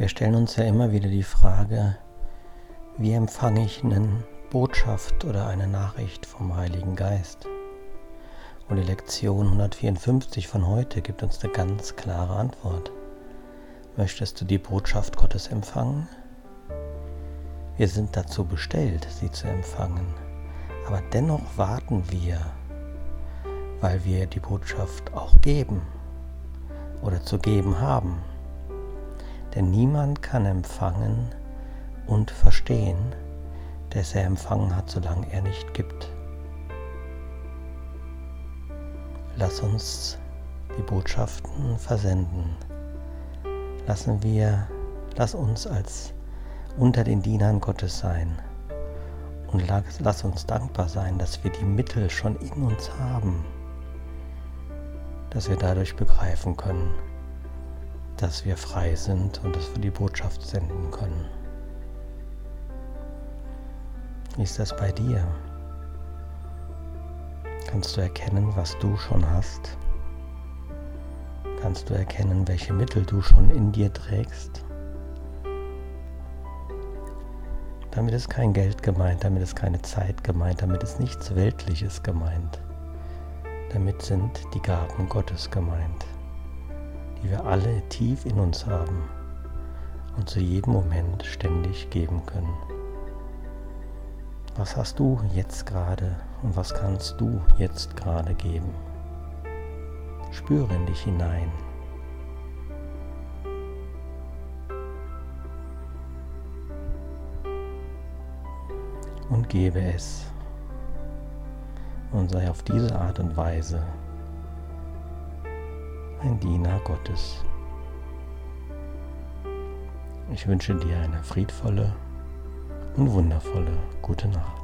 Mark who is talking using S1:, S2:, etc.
S1: Wir stellen uns ja immer wieder die Frage, wie empfange ich eine Botschaft oder eine Nachricht vom Heiligen Geist? Und die Lektion 154 von heute gibt uns eine ganz klare Antwort. Möchtest du die Botschaft Gottes empfangen? Wir sind dazu bestellt, sie zu empfangen. Aber dennoch warten wir, weil wir die Botschaft auch geben oder zu geben haben. Denn niemand kann empfangen und verstehen, dass er empfangen hat, solange er nicht gibt. Lass uns die Botschaften versenden. Lassen wir, lass uns als unter den Dienern Gottes sein. Und lass uns dankbar sein, dass wir die Mittel schon in uns haben, dass wir dadurch begreifen können, dass wir frei sind und dass wir die Botschaft senden können. Wie ist das bei dir? Kannst du erkennen, was du schon hast? Kannst du erkennen, welche Mittel du schon in dir trägst? Damit ist kein Geld gemeint, damit ist keine Zeit gemeint, damit ist nichts Weltliches gemeint. Damit sind die Gaben Gottes gemeint die wir alle tief in uns haben und zu jedem Moment ständig geben können. Was hast du jetzt gerade und was kannst du jetzt gerade geben? Spüre in dich hinein. Und gebe es. Und sei auf diese Art und Weise ein Diener Gottes. Ich wünsche dir eine friedvolle und wundervolle gute Nacht.